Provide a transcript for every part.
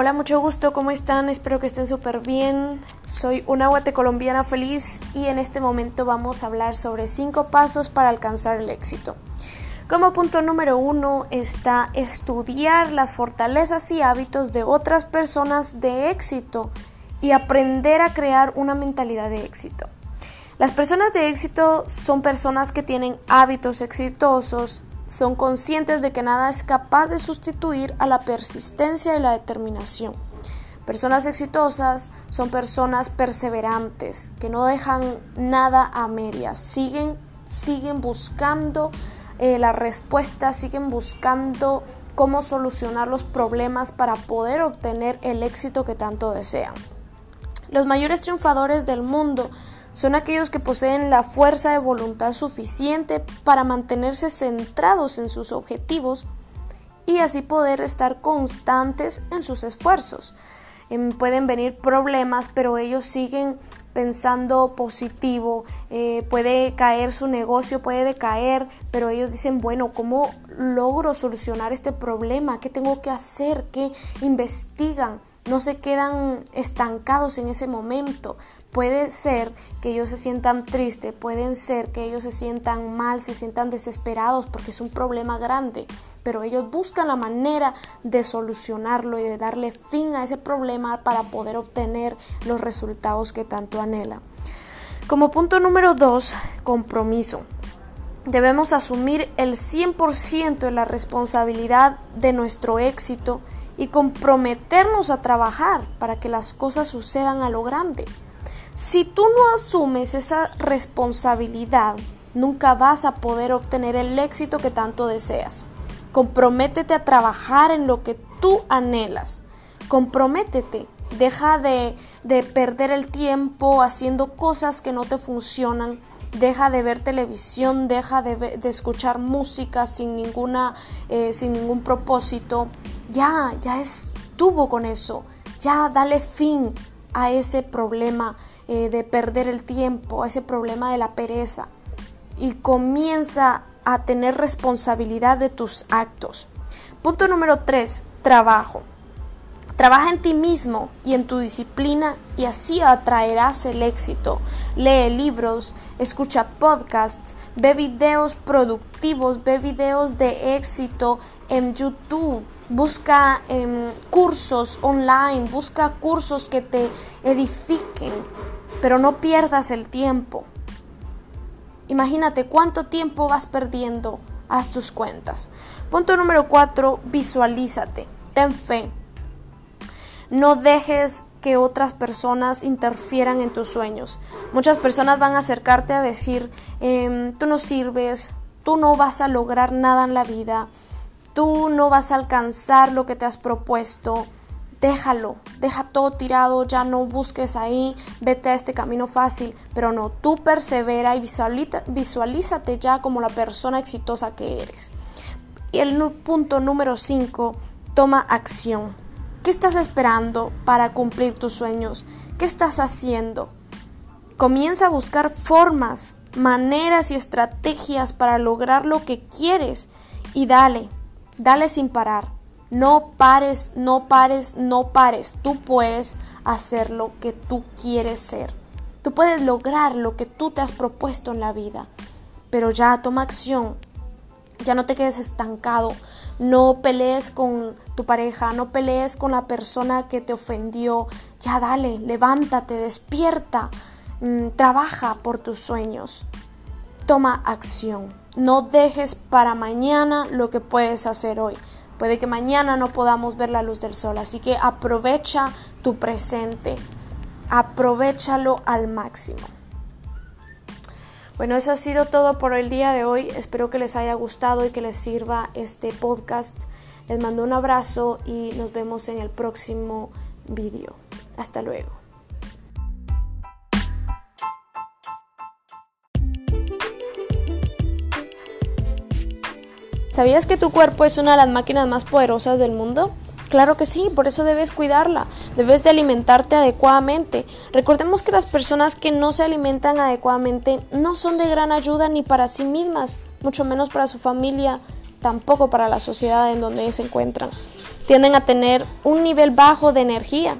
Hola, mucho gusto, ¿cómo están? Espero que estén súper bien. Soy una guatecolombiana feliz y en este momento vamos a hablar sobre cinco pasos para alcanzar el éxito. Como punto número uno está estudiar las fortalezas y hábitos de otras personas de éxito y aprender a crear una mentalidad de éxito. Las personas de éxito son personas que tienen hábitos exitosos, son conscientes de que nada es capaz de sustituir a la persistencia y la determinación. Personas exitosas son personas perseverantes, que no dejan nada a medias, siguen, siguen buscando eh, la respuesta, siguen buscando cómo solucionar los problemas para poder obtener el éxito que tanto desean. Los mayores triunfadores del mundo son aquellos que poseen la fuerza de voluntad suficiente para mantenerse centrados en sus objetivos y así poder estar constantes en sus esfuerzos. Em, pueden venir problemas, pero ellos siguen pensando positivo, eh, puede caer su negocio, puede decaer, pero ellos dicen, bueno, ¿cómo logro solucionar este problema? ¿Qué tengo que hacer? ¿Qué investigan? no se quedan estancados en ese momento. Puede ser que ellos se sientan tristes, pueden ser que ellos se sientan mal, se sientan desesperados porque es un problema grande, pero ellos buscan la manera de solucionarlo y de darle fin a ese problema para poder obtener los resultados que tanto anhela. Como punto número dos, compromiso. Debemos asumir el 100% de la responsabilidad de nuestro éxito y comprometernos a trabajar para que las cosas sucedan a lo grande. Si tú no asumes esa responsabilidad, nunca vas a poder obtener el éxito que tanto deseas. Comprométete a trabajar en lo que tú anhelas. Comprométete. Deja de, de perder el tiempo haciendo cosas que no te funcionan deja de ver televisión, deja de, escuchar música sin, ninguna, eh, sin ningún propósito. Ya, ya estuvo con eso. Ya dale fin a ese problema eh, de perder el tiempo, ese problema de la pereza. Y comienza a tener responsabilidad de tus actos. Punto número 3, trabajo. Trabaja en ti mismo y en tu disciplina y así atraerás el éxito. Lee libros, escucha podcasts, ve videos productivos, ve videos de éxito en YouTube, busca em, cursos online, busca cursos que te edifiquen, pero no pierdas el tiempo. Imagínate cuánto tiempo vas perdiendo. Haz tus cuentas. Punto número 4. Visualízate. Ten fe. No dejes que otras personas interfieran en tus sueños. Muchas personas van a acercarte a decir, em, tú no sirves, tú no vas a lograr nada en la vida, tú no vas a alcanzar lo que te has propuesto. Déjalo, deja todo tirado, ya no busques ahí, vete a este camino fácil, pero no, tú persevera y visualízate ya como la persona exitosa que eres. Y el punto número 5, toma acción. ¿Qué estás esperando para cumplir tus sueños? ¿Qué estás haciendo? Comienza a buscar formas, maneras y estrategias para lograr lo que quieres y dale, dale sin parar. No pares, no pares, no pares. Tú puedes hacer lo que tú quieres ser. Tú puedes lograr lo que tú te has propuesto en la vida. Pero ya toma acción. Ya no te quedes estancado. No pelees con tu pareja, no pelees con la persona que te ofendió. Ya dale, levántate, despierta, mm, trabaja por tus sueños. Toma acción. No dejes para mañana lo que puedes hacer hoy. Puede que mañana no podamos ver la luz del sol, así que aprovecha tu presente. Aprovechalo al máximo. Bueno, eso ha sido todo por el día de hoy. Espero que les haya gustado y que les sirva este podcast. Les mando un abrazo y nos vemos en el próximo vídeo. Hasta luego. ¿Sabías que tu cuerpo es una de las máquinas más poderosas del mundo? Claro que sí, por eso debes cuidarla, debes de alimentarte adecuadamente. Recordemos que las personas que no se alimentan adecuadamente no son de gran ayuda ni para sí mismas, mucho menos para su familia, tampoco para la sociedad en donde se encuentran. tienden a tener un nivel bajo de energía.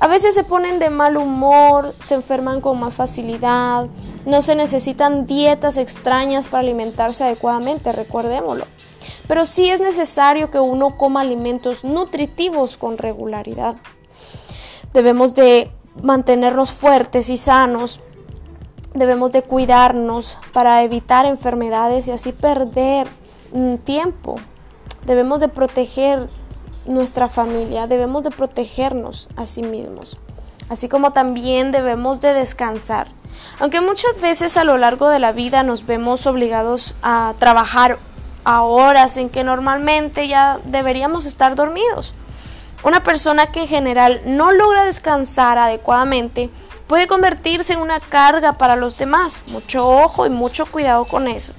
A veces se ponen de mal humor, se enferman con más facilidad, no se necesitan dietas extrañas para alimentarse adecuadamente, recuerdémoslo. Pero sí es necesario que uno coma alimentos nutritivos con regularidad. Debemos de mantenernos fuertes y sanos. Debemos de cuidarnos para evitar enfermedades y así perder mm, tiempo. Debemos de proteger nuestra familia, debemos de protegernos a sí mismos, así como también debemos de descansar. Aunque muchas veces a lo largo de la vida nos vemos obligados a trabajar a horas en que normalmente ya deberíamos estar dormidos. Una persona que en general no logra descansar adecuadamente puede convertirse en una carga para los demás. Mucho ojo y mucho cuidado con eso.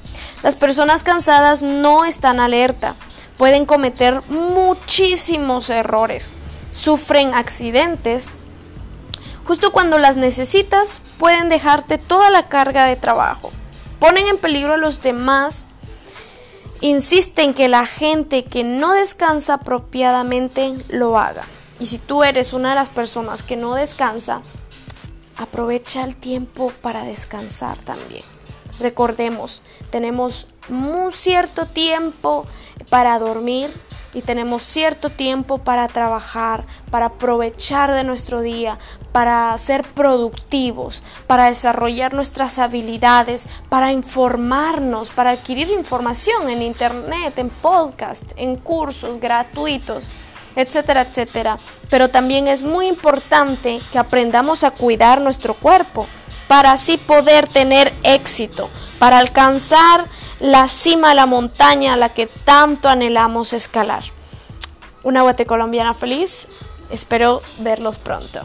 Las personas cansadas no están alerta, pueden cometer muchísimos errores, sufren accidentes. Justo cuando las necesitas, pueden dejarte toda la carga de trabajo. Ponen en peligro a los demás. Insisten que la gente que no descansa apropiadamente lo haga. Y si tú eres una de las personas que no descansa, aprovecha el tiempo para descansar también. Recordemos, tenemos un cierto tiempo para dormir y tenemos cierto tiempo para trabajar, para aprovechar de nuestro día, para ser productivos, para desarrollar nuestras habilidades, para informarnos, para adquirir información en internet, en podcast, en cursos gratuitos, etcétera, etcétera. Pero también es muy importante que aprendamos a cuidar nuestro cuerpo para así poder tener éxito, para alcanzar la cima de la montaña a la que tanto anhelamos escalar. Una guate colombiana feliz, espero verlos pronto.